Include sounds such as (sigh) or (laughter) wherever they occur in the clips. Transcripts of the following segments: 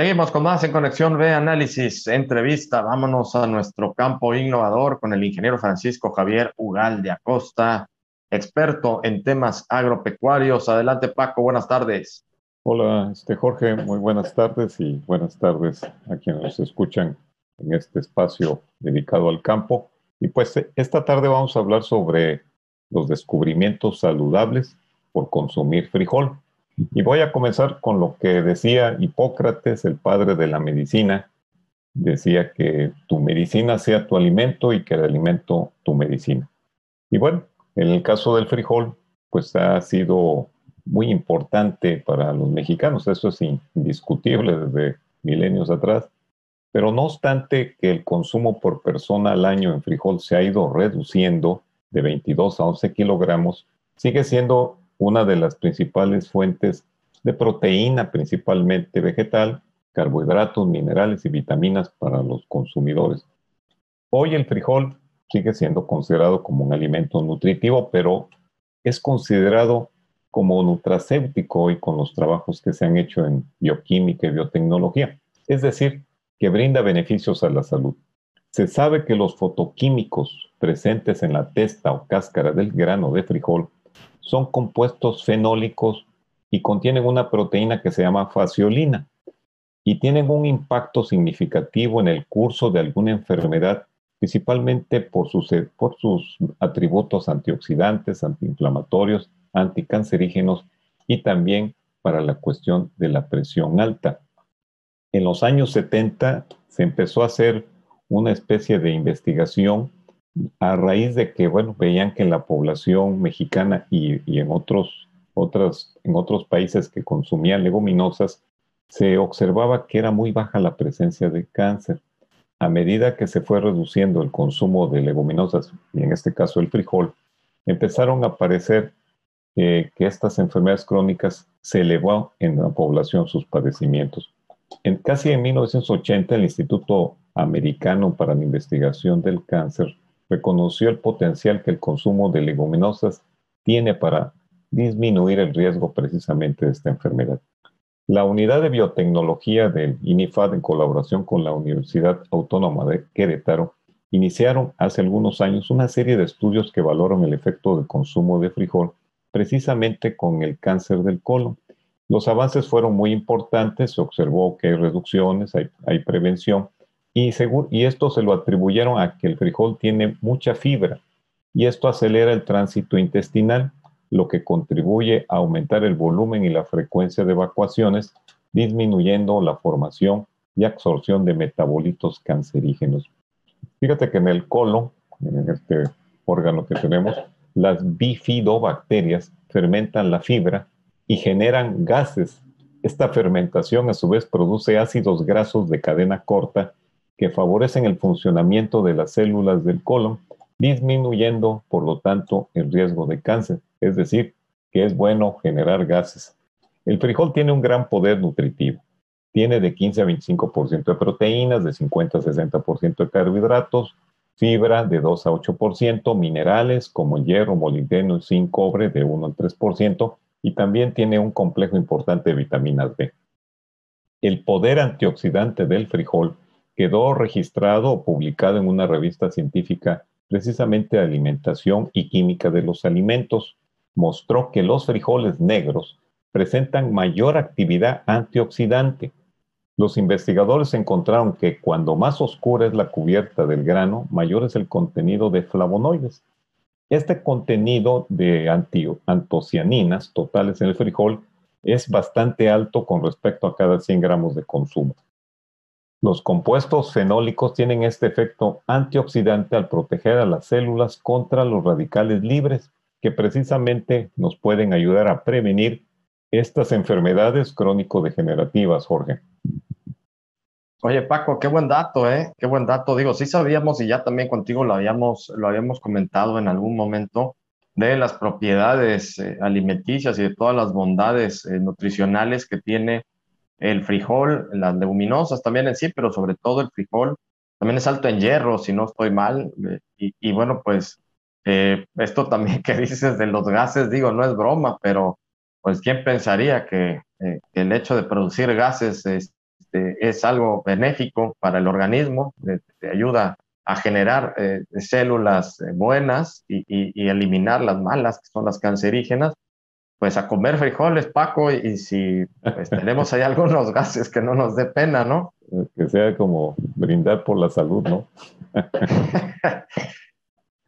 Seguimos con más en Conexión B Análisis, entrevista. Vámonos a nuestro campo innovador con el ingeniero Francisco Javier Ugal de Acosta, experto en temas agropecuarios. Adelante, Paco, buenas tardes. Hola, este Jorge, muy buenas tardes y buenas tardes a quienes nos escuchan en este espacio dedicado al campo. Y pues esta tarde vamos a hablar sobre los descubrimientos saludables por consumir frijol. Y voy a comenzar con lo que decía Hipócrates, el padre de la medicina. Decía que tu medicina sea tu alimento y que el alimento tu medicina. Y bueno, en el caso del frijol, pues ha sido muy importante para los mexicanos, eso es indiscutible desde milenios atrás. Pero no obstante que el consumo por persona al año en frijol se ha ido reduciendo de 22 a 11 kilogramos, sigue siendo una de las principales fuentes de proteína, principalmente vegetal, carbohidratos, minerales y vitaminas para los consumidores. Hoy el frijol sigue siendo considerado como un alimento nutritivo, pero es considerado como nutracéutico hoy con los trabajos que se han hecho en bioquímica y biotecnología, es decir, que brinda beneficios a la salud. Se sabe que los fotoquímicos presentes en la testa o cáscara del grano de frijol son compuestos fenólicos y contienen una proteína que se llama faciolina y tienen un impacto significativo en el curso de alguna enfermedad, principalmente por sus, por sus atributos antioxidantes, antiinflamatorios, anticancerígenos y también para la cuestión de la presión alta. En los años 70 se empezó a hacer una especie de investigación a raíz de que, bueno, veían que la población mexicana y, en, otros, otras, en otros países que consumían leguminosas, se observaba que era muy baja la presencia de cáncer. A medida que se fue reduciendo el consumo de leguminosas, y en este caso el frijol, empezaron a aparecer eh, que estas enfermedades crónicas se elevó en la población sus padecimientos. En, casi en 1980, el Instituto Americano para la Investigación del Cáncer reconoció el potencial que el consumo de leguminosas tiene para disminuir el riesgo precisamente de esta enfermedad. La unidad de biotecnología del INIFAD, en colaboración con la Universidad Autónoma de Querétaro, iniciaron hace algunos años una serie de estudios que valoran el efecto del consumo de frijol precisamente con el cáncer del colon. Los avances fueron muy importantes, se observó que hay reducciones, hay, hay prevención, y, y esto se lo atribuyeron a que el frijol tiene mucha fibra y esto acelera el tránsito intestinal, lo que contribuye a aumentar el volumen y la frecuencia de evacuaciones, disminuyendo la formación y absorción de metabolitos cancerígenos. Fíjate que en el colon, en este órgano que tenemos, las bifidobacterias fermentan la fibra y generan gases. Esta fermentación a su vez produce ácidos grasos de cadena corta que favorecen el funcionamiento de las células del colon, disminuyendo, por lo tanto, el riesgo de cáncer. Es decir, que es bueno generar gases. El frijol tiene un gran poder nutritivo. Tiene de 15 a 25% de proteínas, de 50 a 60% de carbohidratos, fibra de 2 a 8%, minerales como hierro, molibdeno y zinc, cobre de 1 al 3%, y también tiene un complejo importante de vitaminas B. El poder antioxidante del frijol quedó registrado o publicado en una revista científica precisamente de alimentación y química de los alimentos. Mostró que los frijoles negros presentan mayor actividad antioxidante. Los investigadores encontraron que cuando más oscura es la cubierta del grano, mayor es el contenido de flavonoides. Este contenido de antocianinas totales en el frijol es bastante alto con respecto a cada 100 gramos de consumo. Los compuestos fenólicos tienen este efecto antioxidante al proteger a las células contra los radicales libres, que precisamente nos pueden ayudar a prevenir estas enfermedades crónico-degenerativas, Jorge. Oye, Paco, qué buen dato, ¿eh? Qué buen dato. Digo, sí sabíamos y ya también contigo lo habíamos, lo habíamos comentado en algún momento de las propiedades eh, alimenticias y de todas las bondades eh, nutricionales que tiene el frijol, las leguminosas también en sí, pero sobre todo el frijol. También es alto en hierro, si no estoy mal. Eh, y, bueno, pues eh, esto también (laughs) que dices de los gases, digo, no es broma, pero pues quién pensaría que, eh, el hecho de producir gases este, es algo benéfico para el organismo, te, ayuda a generar células buenas y, eliminar las malas, que son las cancerígenas, pues a comer frijoles, Paco, y, si pues, (laughs) tenemos ahí algunos gases que no nos dé pena, ¿no? Que sea como brindar por la salud, ¿no? (laughs)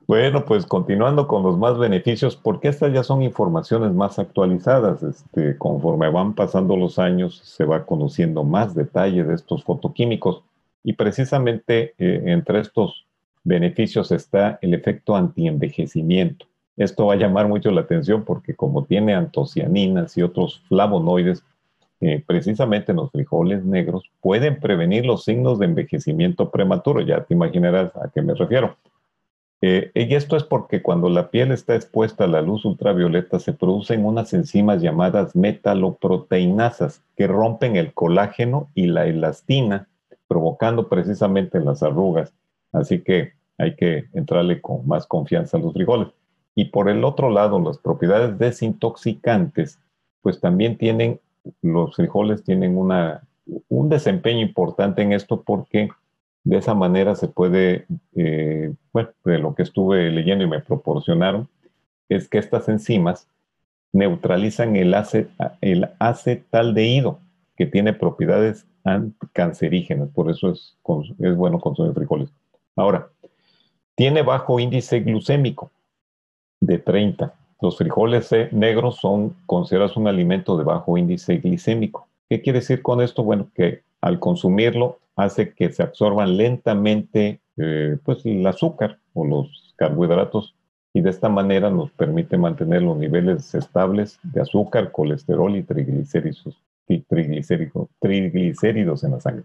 Bueno, pues continuando con los más beneficios, porque estas ya son informaciones más actualizadas. Este, conforme van pasando los años, se va conociendo más detalle de estos fotoquímicos. Y precisamente eh, entre estos beneficios está el efecto antienvejecimiento. Esto va a llamar mucho la atención porque como tiene antocianinas y otros flavonoides, eh, precisamente los frijoles negros pueden prevenir los signos de envejecimiento prematuro. Ya te imaginarás a qué me refiero. Eh, y esto es porque cuando la piel está expuesta a la luz ultravioleta se producen unas enzimas llamadas metaloproteinasas que rompen el colágeno y la elastina, provocando precisamente las arrugas. Así que hay que entrarle con más confianza a los frijoles. Y por el otro lado, las propiedades desintoxicantes, pues también tienen, los frijoles tienen una, un desempeño importante en esto porque de esa manera se puede, eh, bueno, de lo que estuve leyendo y me proporcionaron, es que estas enzimas neutralizan el, acet, el acetaldehído, que tiene propiedades cancerígenas, por eso es, es bueno consumir frijoles. Ahora, tiene bajo índice glucémico de 30. Los frijoles negros son considerados un alimento de bajo índice glicémico. ¿Qué quiere decir con esto? Bueno, que al consumirlo hace que se absorban lentamente eh, pues, el azúcar o los carbohidratos y de esta manera nos permite mantener los niveles estables de azúcar, colesterol y triglicéridos, triglicéridos, triglicéridos en la sangre.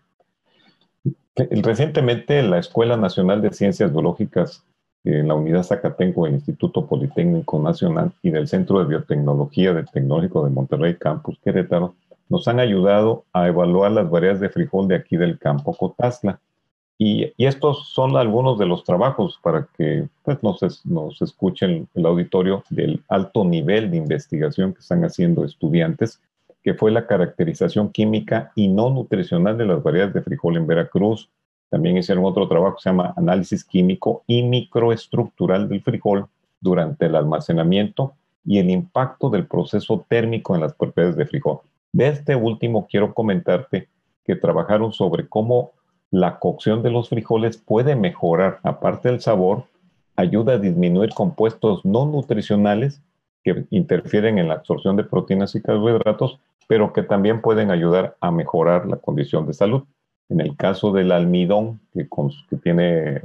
Recientemente la Escuela Nacional de Ciencias Biológicas en la Unidad Zacatenco del Instituto Politécnico Nacional y del Centro de Biotecnología del Tecnológico de Monterrey Campus Querétaro nos han ayudado a evaluar las variedades de frijol de aquí del campo Cotazla. Y, estos son algunos de los trabajos para que pues, nos, nos escuchen el auditorio del alto nivel de investigación que están haciendo estudiantes, que fue la caracterización química y no nutricional de las variedades de frijol en Veracruz. También hicieron otro trabajo que se llama análisis químico y microestructural del frijol durante el almacenamiento y el impacto del proceso térmico en las propiedades de frijol. De este último quiero comentarte que trabajaron sobre cómo la cocción de los frijoles puede mejorar, aparte del sabor, ayuda a disminuir compuestos no nutricionales que interfieren en la absorción de proteínas y carbohidratos, pero que también pueden ayudar a mejorar la condición de salud. En el caso del almidón que, tiene,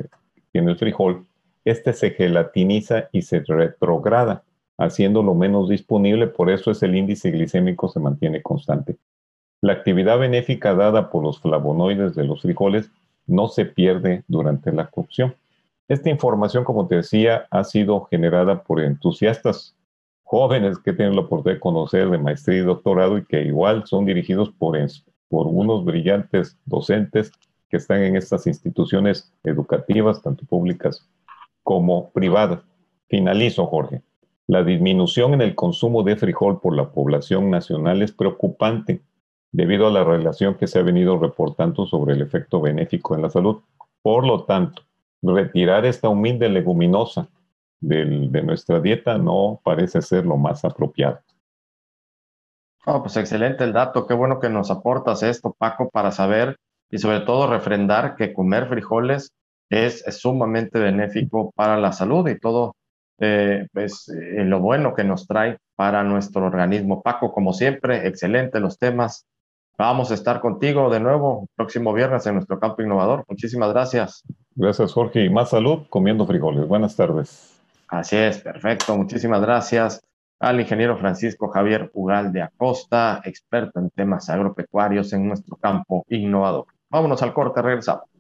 tiene el frijol, este se gelatiniza y se retrograda haciéndolo menos disponible, por eso es el índice glicémico se mantiene constante. La actividad benéfica dada por los flavonoides de los frijoles no se pierde durante la cocción. Esta información, como te decía, ha sido generada por entusiastas jóvenes que tienen la oportunidad de conocer de maestría y doctorado y que igual son dirigidos por, por unos brillantes docentes que están en estas instituciones educativas, tanto públicas como privadas. Finalizo, Jorge. La disminución en el consumo de frijol por la población nacional es preocupante debido a la relación que se ha venido reportando sobre el efecto benéfico en la salud. Por lo tanto, retirar esta humilde leguminosa de nuestra dieta no parece ser lo más apropiado. Oh, pues excelente el dato, qué bueno que nos aportas esto, Paco, para saber y sobre todo refrendar que comer frijoles es sumamente benéfico para la salud y todo eh, pues, eh, lo bueno que nos trae para nuestro organismo. Paco, como siempre, excelente los temas. Vamos a estar contigo de nuevo próximo viernes en nuestro campo innovador. Muchísimas gracias. Gracias, Jorge. Y más salud comiendo frijoles. Buenas tardes. Así es, perfecto. Muchísimas gracias al ingeniero Francisco Javier Ugal de Acosta, experto en temas agropecuarios en nuestro campo innovador. Vámonos al corte, regresamos.